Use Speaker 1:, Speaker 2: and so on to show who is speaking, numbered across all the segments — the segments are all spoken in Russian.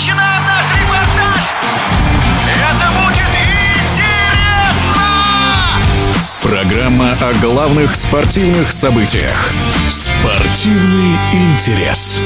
Speaker 1: начинаем наш репортаж! Это будет интересно!
Speaker 2: Программа о главных спортивных событиях. Спортивный интерес.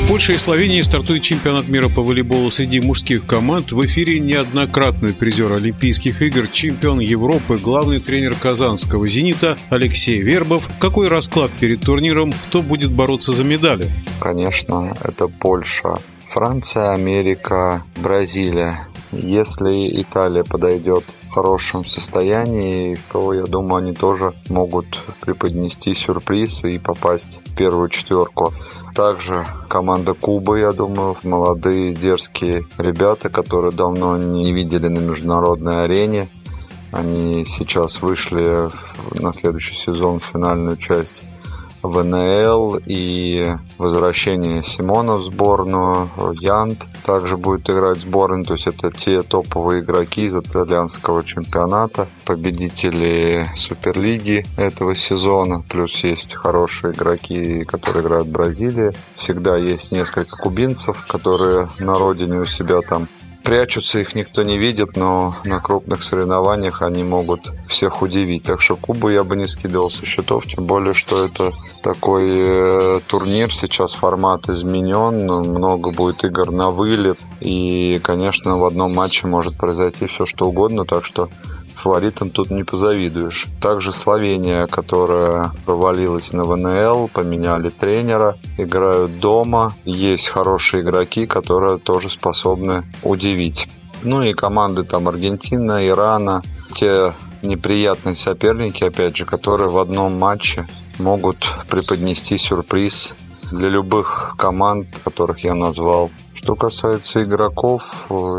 Speaker 3: В Польше и Словении стартует чемпионат мира по волейболу среди мужских команд. В эфире неоднократный призер Олимпийских игр, чемпион Европы, главный тренер казанского «Зенита» Алексей Вербов. Какой расклад перед турниром? Кто будет бороться за медали?
Speaker 4: Конечно, это Польша, Франция, Америка, Бразилия. Если Италия подойдет в хорошем состоянии, то, я думаю, они тоже могут преподнести сюрприз и попасть в первую четверку. Также команда Кубы, я думаю, молодые дерзкие ребята, которые давно не видели на международной арене. Они сейчас вышли на следующий сезон в финальную часть ВНЛ и возвращение Симона в сборную, Янт также будет играть в сборной, то есть это те топовые игроки из итальянского чемпионата, победители Суперлиги этого сезона, плюс есть хорошие игроки, которые играют в Бразилии. Всегда есть несколько кубинцев, которые на родине у себя там прячутся, их никто не видит, но на крупных соревнованиях они могут всех удивить. Так что Кубу я бы не скидывал со счетов, тем более, что это такой э, турнир, сейчас формат изменен, много будет игр на вылет, и, конечно, в одном матче может произойти все что угодно, так что фаворитам тут не позавидуешь. Также Словения, которая провалилась на ВНЛ, поменяли тренера, играют дома. Есть хорошие игроки, которые тоже способны удивить. Ну и команды там Аргентина, Ирана, те неприятные соперники, опять же, которые в одном матче могут преподнести сюрприз для любых команд, которых я назвал. Что касается игроков,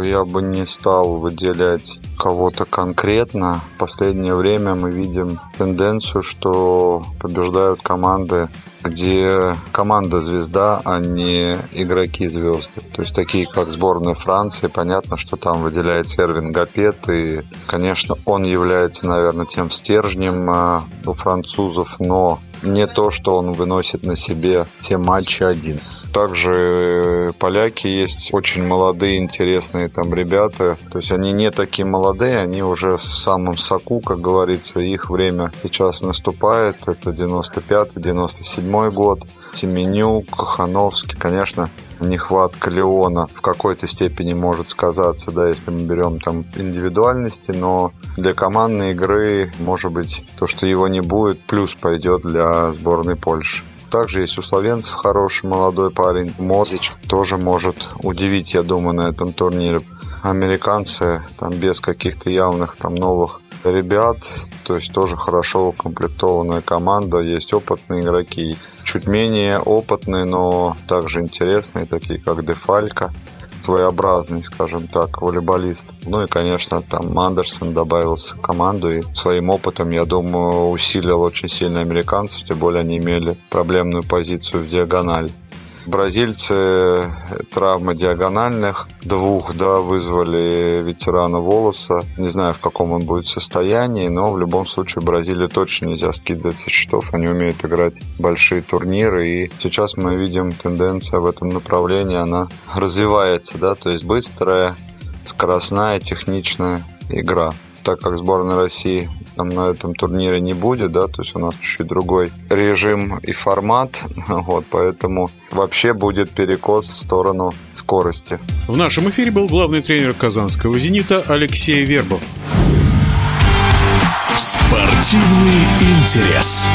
Speaker 4: я бы не стал выделять кого-то конкретно. В последнее время мы видим тенденцию, что побеждают команды, где команда звезда, а не игроки звезды. То есть такие, как сборная Франции, понятно, что там выделяется Эрвин Гапет, и, конечно, он является, наверное, тем стержнем а, у французов, но не то, что он выносит на себе все матчи один. Также э, поляки есть очень молодые, интересные там ребята. То есть они не такие молодые, они уже в самом соку, как говорится. Их время сейчас наступает. Это 95-97 год. Семенюк, Кахановский, конечно, нехватка Леона в какой-то степени может сказаться, да, если мы берем там индивидуальности, но для командной игры, может быть, то, что его не будет, плюс пойдет для сборной Польши. Также есть у словенцев хороший молодой парень. Мозич тоже может удивить, я думаю, на этом турнире. Американцы там без каких-то явных там новых ребят, то есть тоже хорошо укомплектованная команда, есть опытные игроки, чуть менее опытные, но также интересные, такие как Дефалька своеобразный, скажем так, волейболист. Ну и, конечно, там Андерсон добавился в команду и своим опытом, я думаю, усилил очень сильно американцев, тем более они имели проблемную позицию в диагонали. Бразильцы травмы диагональных двух, да, вызвали ветерана Волоса. Не знаю, в каком он будет состоянии, но в любом случае Бразилию точно нельзя скидывать со счетов. Они умеют играть большие турниры, и сейчас мы видим тенденция в этом направлении, она развивается, да, то есть быстрая, скоростная, техничная игра так как сборная России там на этом турнире не будет, да, то есть у нас чуть-чуть другой режим и формат, вот, поэтому вообще будет перекос в сторону скорости.
Speaker 3: В нашем эфире был главный тренер казанского «Зенита» Алексей Вербов.
Speaker 2: Спортивный интерес.